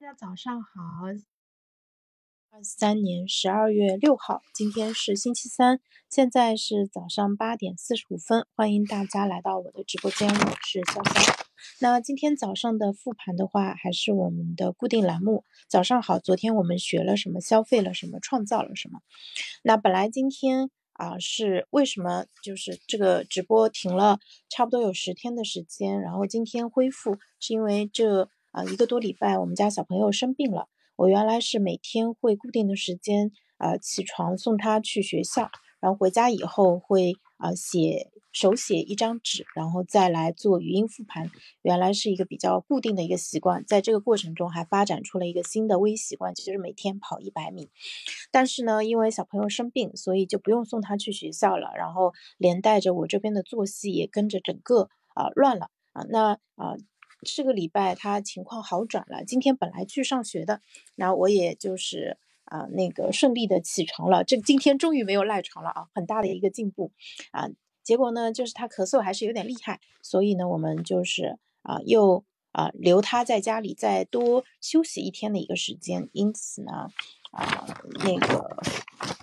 大家早上好，二三年十二月六号，今天是星期三，现在是早上八点四十五分，欢迎大家来到我的直播间，我是潇潇。那今天早上的复盘的话，还是我们的固定栏目。早上好，昨天我们学了什么？消费了什么？创造了什么？那本来今天啊，是为什么就是这个直播停了差不多有十天的时间，然后今天恢复，是因为这。啊，一个多礼拜，我们家小朋友生病了。我原来是每天会固定的时间，呃，起床送他去学校，然后回家以后会啊写手写一张纸，然后再来做语音复盘。原来是一个比较固定的一个习惯，在这个过程中还发展出了一个新的微习惯，就是每天跑一百米。但是呢，因为小朋友生病，所以就不用送他去学校了，然后连带着我这边的作息也跟着整个啊乱了啊。那啊。这个礼拜他情况好转了，今天本来去上学的，然后我也就是啊那个顺利的起床了，这今天终于没有赖床了啊，很大的一个进步啊。结果呢，就是他咳嗽还是有点厉害，所以呢，我们就是啊又啊留他在家里再多休息一天的一个时间，因此呢啊那个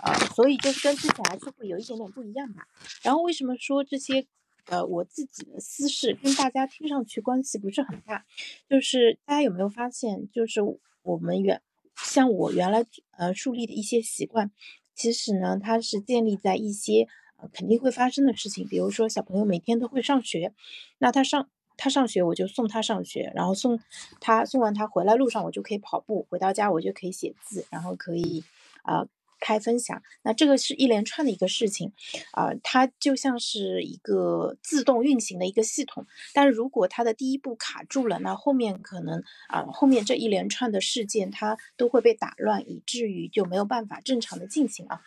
啊，所以就是跟之前还是会有一点点不一样吧。然后为什么说这些？呃，我自己的私事跟大家听上去关系不是很大，就是大家有没有发现，就是我们原像我原来呃树立的一些习惯，其实呢，它是建立在一些呃肯定会发生的事情，比如说小朋友每天都会上学，那他上他上学我就送他上学，然后送他送完他回来路上我就可以跑步，回到家我就可以写字，然后可以啊。开分享，那这个是一连串的一个事情，啊，它就像是一个自动运行的一个系统。但如果它的第一步卡住了，那后面可能啊，后面这一连串的事件它都会被打乱，以至于就没有办法正常的进行啊。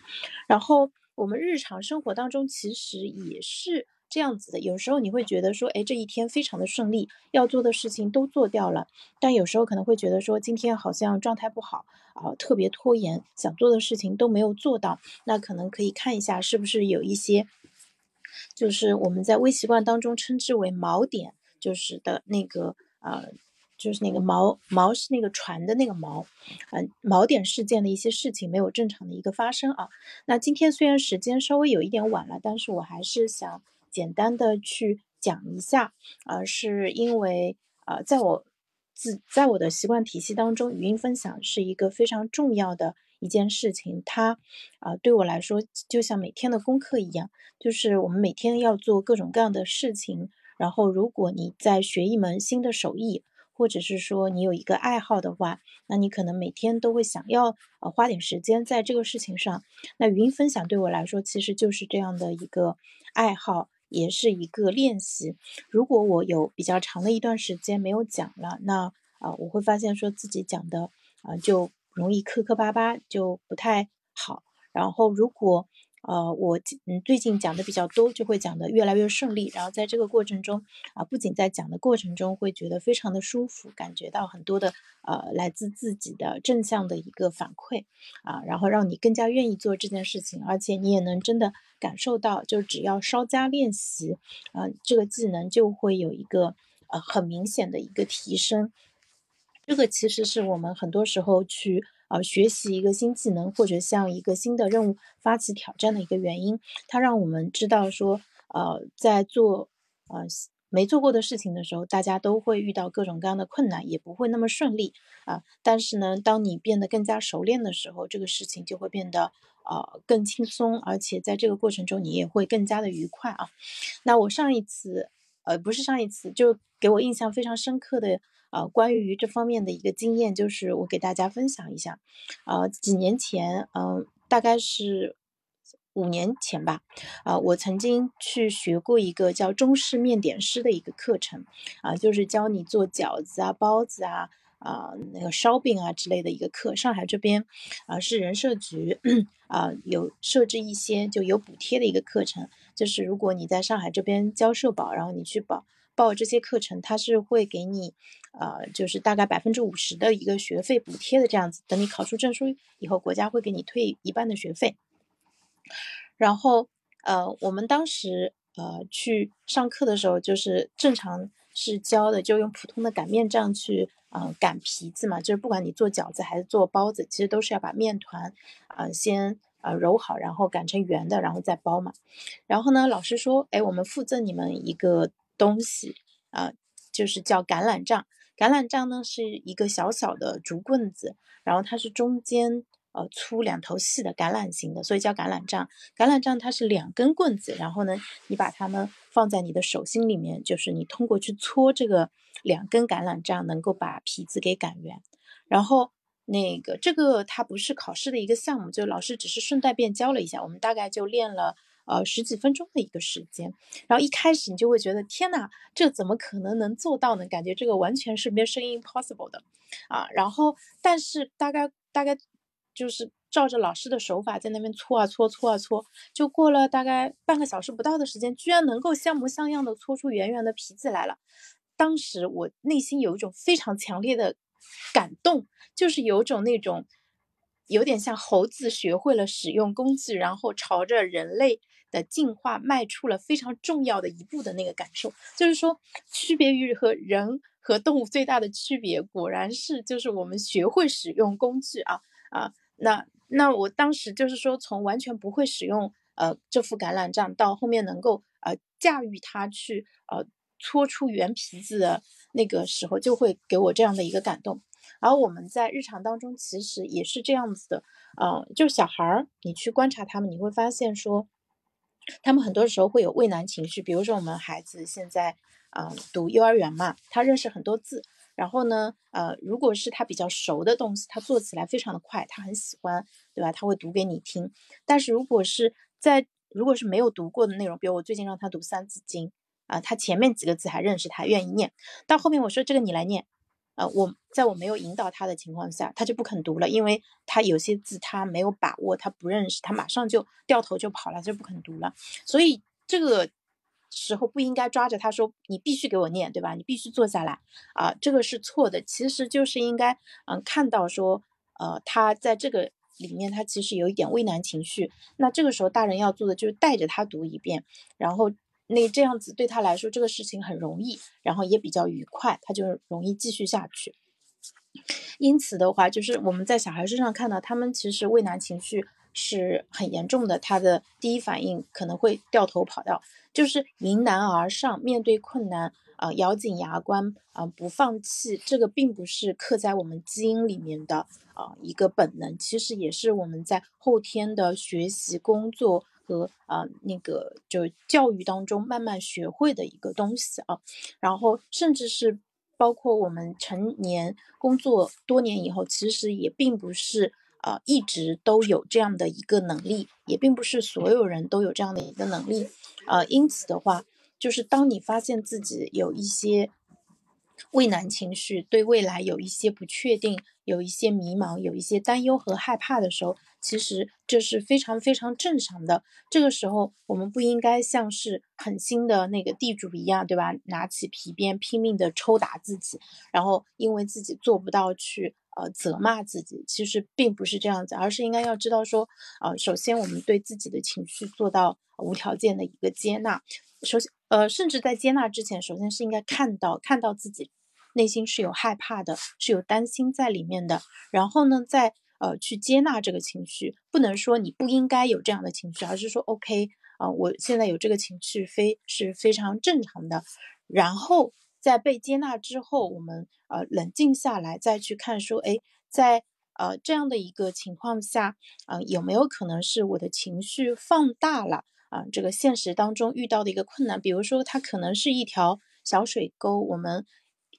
然后我们日常生活当中其实也是。这样子的，有时候你会觉得说，哎，这一天非常的顺利，要做的事情都做掉了，但有时候可能会觉得说，今天好像状态不好啊，特别拖延，想做的事情都没有做到，那可能可以看一下是不是有一些，就是我们在微习惯当中称之为锚点，就是的那个呃。就是那个锚锚是那个船的那个锚，嗯，锚点事件的一些事情没有正常的一个发生啊。那今天虽然时间稍微有一点晚了，但是我还是想。简单的去讲一下，呃，是因为呃，在我自在我的习惯体系当中，语音分享是一个非常重要的一件事情。它啊，对我来说就像每天的功课一样，就是我们每天要做各种各样的事情。然后，如果你在学一门新的手艺，或者是说你有一个爱好的话，那你可能每天都会想要呃花点时间在这个事情上。那语音分享对我来说，其实就是这样的一个爱好。也是一个练习。如果我有比较长的一段时间没有讲了，那啊，我会发现说自己讲的啊就容易磕磕巴巴，就不太好。然后如果呃，我嗯最近讲的比较多，就会讲的越来越顺利。然后在这个过程中啊，不仅在讲的过程中会觉得非常的舒服，感觉到很多的呃来自自己的正向的一个反馈啊，然后让你更加愿意做这件事情，而且你也能真的感受到，就只要稍加练习啊，这个技能就会有一个呃很明显的一个提升。这个其实是我们很多时候去。啊，学习一个新技能或者向一个新的任务发起挑战的一个原因，它让我们知道说，呃，在做呃没做过的事情的时候，大家都会遇到各种各样的困难，也不会那么顺利啊。但是呢，当你变得更加熟练的时候，这个事情就会变得呃更轻松，而且在这个过程中你也会更加的愉快啊。那我上一次，呃，不是上一次，就给我印象非常深刻的。啊，关于这方面的一个经验，就是我给大家分享一下。啊，几年前，嗯，大概是五年前吧。啊，我曾经去学过一个叫中式面点师的一个课程。啊，就是教你做饺子啊、包子啊、啊那个烧饼啊之类的一个课。上海这边，啊是人社局啊有设置一些就有补贴的一个课程，就是如果你在上海这边交社保，然后你去报。报这些课程，它是会给你，呃，就是大概百分之五十的一个学费补贴的这样子。等你考出证书以后，国家会给你退一半的学费。然后，呃，我们当时呃去上课的时候，就是正常是教的，就用普通的擀面杖去，嗯，擀皮子嘛，就是不管你做饺子还是做包子，其实都是要把面团，啊，先呃揉好，然后擀成圆的，然后再包嘛。然后呢，老师说，哎，我们附赠你们一个东西，啊，就是叫橄榄杖。橄榄杖呢是一个小小的竹棍子，然后它是中间。呃，粗两头细的橄榄形的，所以叫橄榄杖。橄榄杖它是两根棍子，然后呢，你把它们放在你的手心里面，就是你通过去搓这个两根橄榄杖，能够把皮子给擀圆。然后那个这个它不是考试的一个项目，就老师只是顺带便教了一下，我们大概就练了呃十几分钟的一个时间。然后一开始你就会觉得天哪，这怎么可能能做到呢？感觉这个完全是 mission impossible 的啊。然后但是大概大概。就是照着老师的手法在那边搓啊搓搓啊搓，就过了大概半个小时不到的时间，居然能够像模像样的搓出圆圆的皮子来了。当时我内心有一种非常强烈的感动，就是有种那种有点像猴子学会了使用工具，然后朝着人类的进化迈出了非常重要的一步的那个感受。就是说，区别于和人和动物最大的区别，果然是就是我们学会使用工具啊啊。那那我当时就是说，从完全不会使用呃这副橄榄杖，到后面能够呃驾驭它去呃搓出圆皮子的那个时候，就会给我这样的一个感动。而我们在日常当中其实也是这样子的，嗯，就小孩儿，你去观察他们，你会发现说，他们很多时候会有畏难情绪。比如说我们孩子现在嗯读幼儿园嘛，他认识很多字。然后呢，呃，如果是他比较熟的东西，他做起来非常的快，他很喜欢，对吧？他会读给你听。但是如果是在如果是没有读过的内容，比如我最近让他读《三字经》，啊，他前面几个字还认识，他愿意念，到后面我说这个你来念，呃，我在我没有引导他的情况下，他就不肯读了，因为他有些字他没有把握，他不认识，他马上就掉头就跑了，就不肯读了。所以这个。时候不应该抓着他说你必须给我念，对吧？你必须坐下来啊，这个是错的。其实就是应该嗯看到说呃他在这个里面他其实有一点畏难情绪，那这个时候大人要做的就是带着他读一遍，然后那这样子对他来说这个事情很容易，然后也比较愉快，他就容易继续下去。因此的话，就是我们在小孩身上看到他们其实畏难情绪。是很严重的，他的第一反应可能会掉头跑掉，就是迎难而上，面对困难啊，咬紧牙关啊，不放弃。这个并不是刻在我们基因里面的啊一个本能，其实也是我们在后天的学习、工作和啊那个就教育当中慢慢学会的一个东西啊。然后甚至是包括我们成年工作多年以后，其实也并不是。呃，一直都有这样的一个能力，也并不是所有人都有这样的一个能力。呃，因此的话，就是当你发现自己有一些畏难情绪，对未来有一些不确定，有一些迷茫，有一些担忧和害怕的时候，其实这是非常非常正常的。这个时候，我们不应该像是狠心的那个地主一样，对吧？拿起皮鞭拼命的抽打自己，然后因为自己做不到去。呃，责骂自己其实并不是这样子，而是应该要知道说，呃，首先我们对自己的情绪做到无条件的一个接纳。首先，呃，甚至在接纳之前，首先是应该看到看到自己内心是有害怕的，是有担心在里面的。然后呢，再呃去接纳这个情绪，不能说你不应该有这样的情绪，而是说 OK 啊，我现在有这个情绪非是非常正常的。然后。在被接纳之后，我们呃冷静下来，再去看说，哎，在呃这样的一个情况下，啊有没有可能是我的情绪放大了啊？这个现实当中遇到的一个困难，比如说它可能是一条小水沟，我们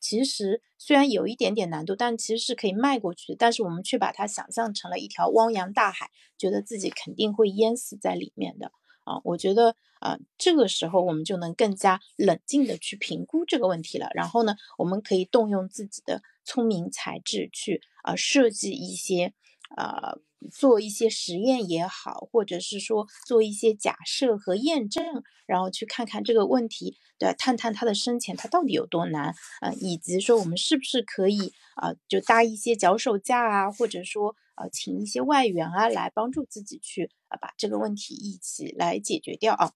其实虽然有一点点难度，但其实是可以迈过去的，但是我们却把它想象成了一条汪洋大海，觉得自己肯定会淹死在里面的。啊，我觉得啊，这个时候我们就能更加冷静的去评估这个问题了。然后呢，我们可以动用自己的聪明才智去啊设计一些，啊，做一些实验也好，或者是说做一些假设和验证，然后去看看这个问题，对，探探它的深浅，它到底有多难呃，以及说我们是不是可以啊，就搭一些脚手架啊，或者说。呃，请一些外援啊，来帮助自己去啊，把这个问题一起来解决掉啊。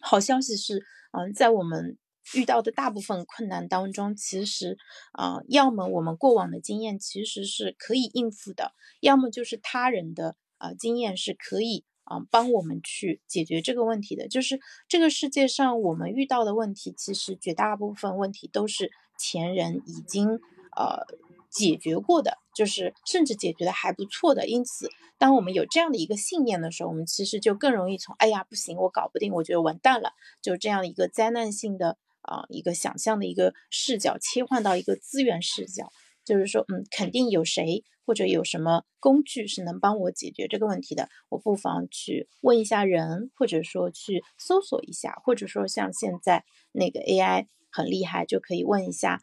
好消息是，嗯，在我们遇到的大部分困难当中，其实啊，要么我们过往的经验其实是可以应付的，要么就是他人的啊经验是可以啊帮我们去解决这个问题的。就是这个世界上我们遇到的问题，其实绝大部分问题都是前人已经呃解决过的，就是甚至解决的还不错的。因此，当我们有这样的一个信念的时候，我们其实就更容易从“哎呀不行，我搞不定，我觉得完蛋了”就这样一个灾难性的。啊，一个想象的一个视角切换到一个资源视角，就是说，嗯，肯定有谁或者有什么工具是能帮我解决这个问题的，我不妨去问一下人，或者说去搜索一下，或者说像现在那个 AI 很厉害，就可以问一下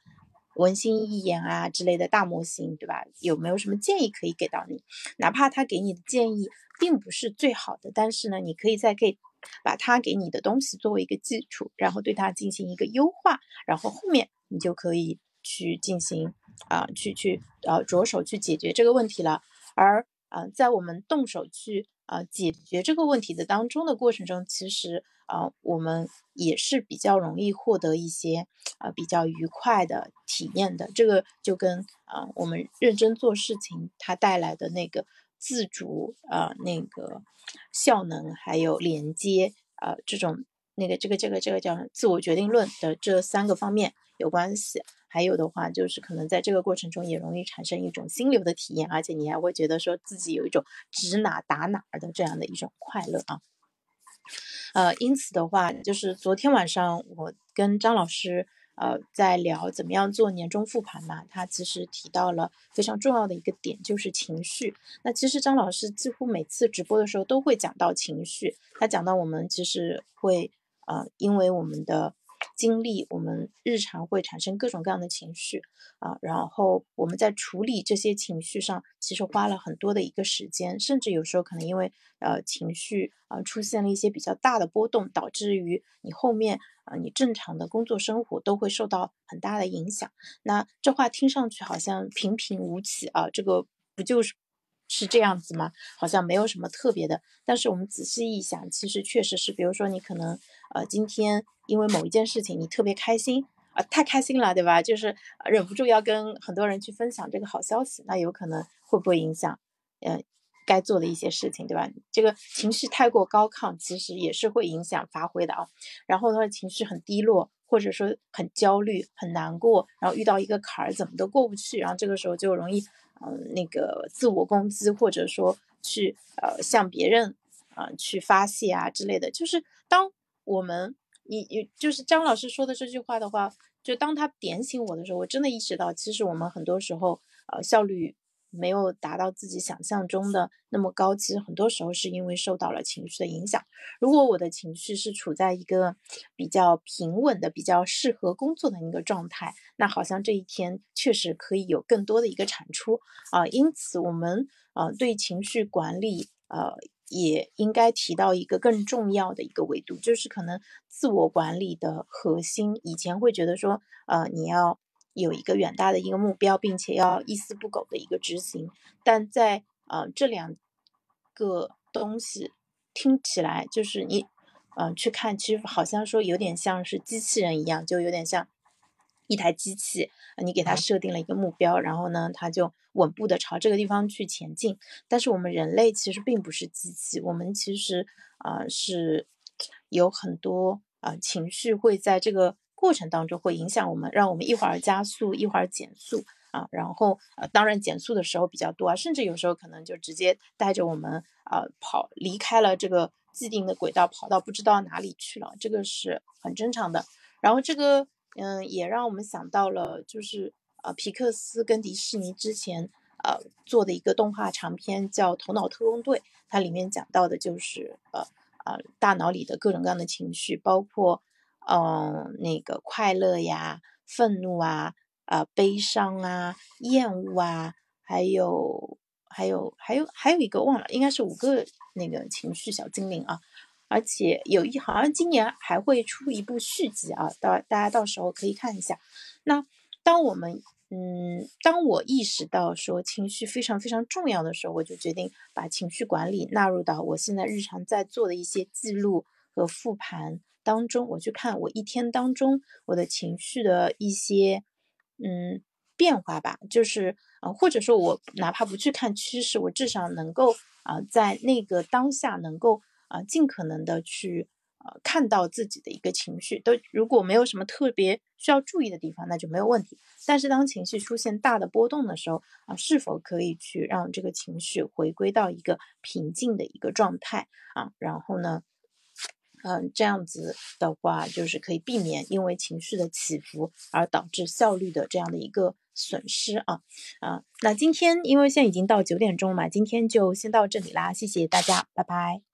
文心一言啊之类的大模型，对吧？有没有什么建议可以给到你？哪怕他给你的建议并不是最好的，但是呢，你可以再给。把他给你的东西作为一个基础，然后对它进行一个优化，然后后面你就可以去进行啊，去去呃着手去解决这个问题了。而啊，在我们动手去啊解决这个问题的当中的过程中，其实啊我们也是比较容易获得一些啊比较愉快的体验的。这个就跟啊我们认真做事情它带来的那个自主啊那个。效能还有连接，呃，这种那个这个这个这个叫自我决定论的这三个方面有关系。还有的话，就是可能在这个过程中也容易产生一种心流的体验，而且你还会觉得说自己有一种指哪打哪的这样的一种快乐啊。呃，因此的话，就是昨天晚上我跟张老师。呃，在聊怎么样做年终复盘嘛？他其实提到了非常重要的一个点，就是情绪。那其实张老师几乎每次直播的时候都会讲到情绪。他讲到我们其实会，呃，因为我们的经历，我们日常会产生各种各样的情绪啊。然后我们在处理这些情绪上，其实花了很多的一个时间，甚至有时候可能因为呃情绪啊出现了一些比较大的波动，导致于你后面。啊，你正常的工作生活都会受到很大的影响。那这话听上去好像平平无奇啊，这个不就是是这样子吗？好像没有什么特别的。但是我们仔细一想，其实确实是，比如说你可能呃今天因为某一件事情你特别开心啊，太开心了，对吧？就是忍不住要跟很多人去分享这个好消息，那有可能会不会影响？嗯。该做的一些事情，对吧？这个情绪太过高亢，其实也是会影响发挥的啊。然后呢，情绪很低落，或者说很焦虑、很难过，然后遇到一个坎儿，怎么都过不去，然后这个时候就容易，嗯，那个自我攻击，或者说去呃向别人啊去发泄啊之类的。就是当我们，你你就是张老师说的这句话的话，就当他点醒我的时候，我真的意识到，其实我们很多时候呃效率。没有达到自己想象中的那么高，其实很多时候是因为受到了情绪的影响。如果我的情绪是处在一个比较平稳的、比较适合工作的一个状态，那好像这一天确实可以有更多的一个产出啊。因此，我们呃对情绪管理呃也应该提到一个更重要的一个维度，就是可能自我管理的核心。以前会觉得说呃你要。有一个远大的一个目标，并且要一丝不苟的一个执行，但在呃这两个东西听起来就是你嗯去看，其实好像说有点像是机器人一样，就有点像一台机器，你给它设定了一个目标，然后呢，它就稳步的朝这个地方去前进。但是我们人类其实并不是机器，我们其实啊是有很多啊情绪会在这个。过程当中会影响我们，让我们一会儿加速，一会儿减速啊。然后呃，当然减速的时候比较多啊，甚至有时候可能就直接带着我们啊跑离开了这个既定的轨道，跑到不知道哪里去了，这个是很正常的。然后这个嗯，也让我们想到了，就是呃，皮克斯跟迪士尼之前呃做的一个动画长片叫《头脑特工队》，它里面讲到的就是呃呃大脑里的各种各样的情绪，包括。嗯，那个快乐呀、愤怒啊、啊悲伤啊、厌恶啊，还有还有还有还有一个忘了，应该是五个那个情绪小精灵啊。而且有一好像今年还会出一部续集啊，到大家到时候可以看一下。那当我们嗯，当我意识到说情绪非常非常重要的时候，我就决定把情绪管理纳入到我现在日常在做的一些记录和复盘。当中，我去看我一天当中我的情绪的一些嗯变化吧，就是呃或者说我哪怕不去看趋势，我至少能够啊在那个当下能够啊尽可能的去。呃，看到自己的一个情绪，都如果没有什么特别需要注意的地方，那就没有问题。但是当情绪出现大的波动的时候啊，是否可以去让这个情绪回归到一个平静的一个状态啊？然后呢，嗯，这样子的话，就是可以避免因为情绪的起伏而导致效率的这样的一个损失啊啊。那今天因为现在已经到九点钟嘛，今天就先到这里啦，谢谢大家，拜拜。